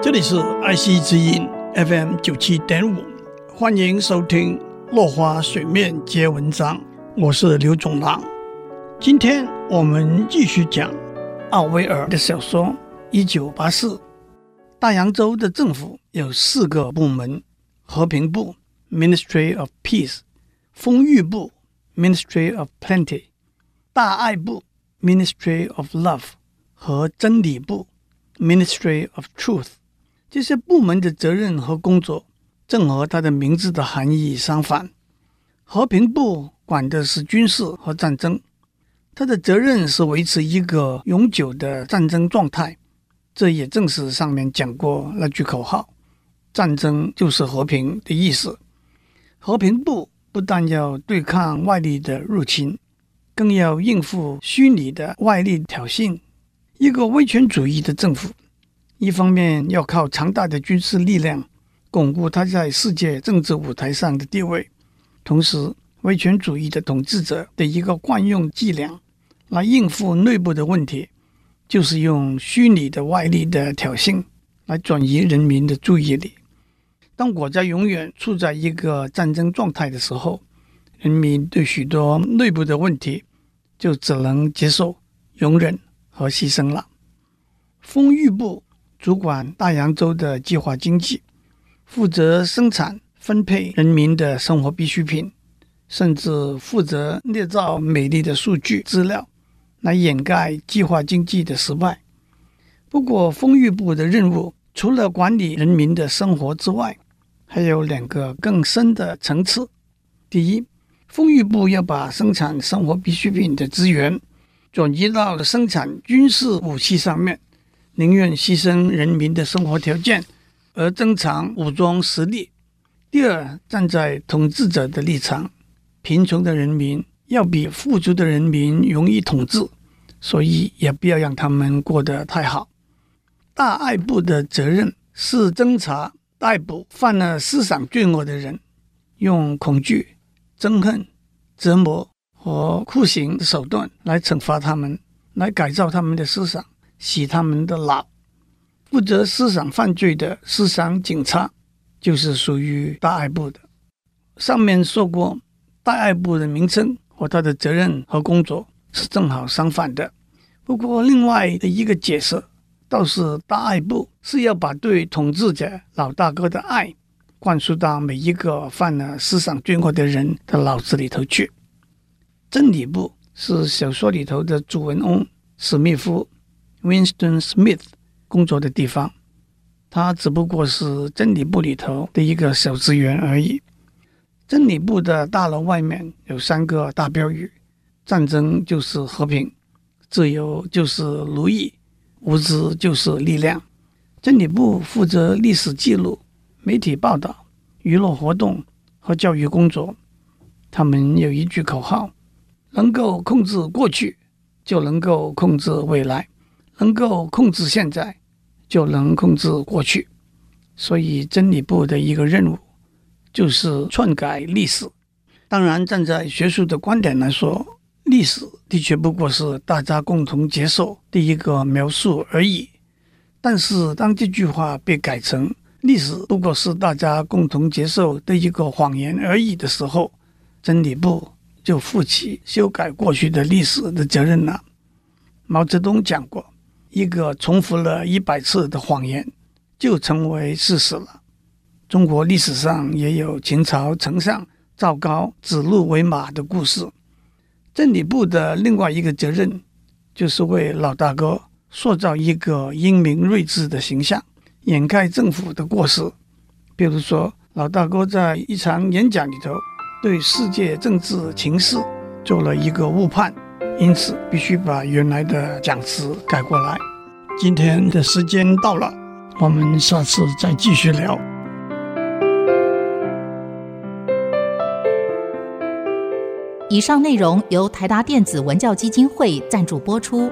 这里是爱惜之音 FM 九七点五，欢迎收听《落花水面皆文章》，我是刘总郎。今天我们继续讲奥威尔的小说《一九八四》。大洋洲的政府有四个部门：和平部 （Ministry of Peace）、丰裕部 （Ministry of Plenty）、大爱部 （Ministry of Love） 和真理部 （Ministry of Truth）。这些部门的责任和工作正和它的名字的含义相反。和平部管的是军事和战争。他的责任是维持一个永久的战争状态，这也正是上面讲过那句口号：“战争就是和平”的意思。和平部不但要对抗外力的入侵，更要应付虚拟的外力挑衅。一个威权主义的政府，一方面要靠强大的军事力量巩固他在世界政治舞台上的地位，同时，威权主义的统治者的一个惯用伎俩。来应付内部的问题，就是用虚拟的外力的挑衅来转移人民的注意力。当国家永远处在一个战争状态的时候，人民对许多内部的问题就只能接受、容忍和牺牲了。丰裕部主管大洋洲的计划经济，负责生产、分配人民的生活必需品，甚至负责捏造美丽的数据资料。来掩盖计划经济的失败。不过，丰裕部的任务除了管理人民的生活之外，还有两个更深的层次。第一，丰裕部要把生产生活必需品的资源转移到了生产军事武器上面，宁愿牺牲人民的生活条件而增强武装实力。第二，站在统治者的立场，贫穷的人民。要比富足的人民容易统治，所以也不要让他们过得太好。大爱部的责任是侦查、逮捕犯了思想罪恶的人，用恐惧、憎恨、折磨和酷刑的手段来惩罚他们，来改造他们的思想，洗他们的脑。负责思想犯罪的思想警察就是属于大爱部的。上面说过，大爱部的名称。和他的责任和工作是正好相反的。不过，另外的一个解释倒是大爱部是要把对统治者老大哥的爱灌输到每一个犯了思想罪恶的人的脑子里头去。真理部是小说里头的主人翁史密夫 （Winston Smith） 工作的地方，他只不过是真理部里头的一个小职员而已。真理部的大楼外面有三个大标语：战争就是和平，自由就是奴役，无知就是力量。真理部负责历史记录、媒体报道、娱乐活动和教育工作。他们有一句口号：能够控制过去，就能够控制未来；能够控制现在，就能控制过去。所以，真理部的一个任务。就是篡改历史。当然，站在学术的观点来说，历史的确不过是大家共同接受的一个描述而已。但是，当这句话被改成“历史不过是大家共同接受的一个谎言而已”的时候，真理部就负起修改过去的历史的责任了。毛泽东讲过：“一个重复了一百次的谎言，就成为事实了。”中国历史上也有秦朝丞相赵高指鹿为马的故事。真理部的另外一个责任，就是为老大哥塑造一个英明睿智的形象，掩盖政府的过失。比如说，老大哥在一场演讲里头，对世界政治情势做了一个误判，因此必须把原来的讲词改过来。今天的时间到了，我们下次再继续聊。以上内容由台达电子文教基金会赞助播出。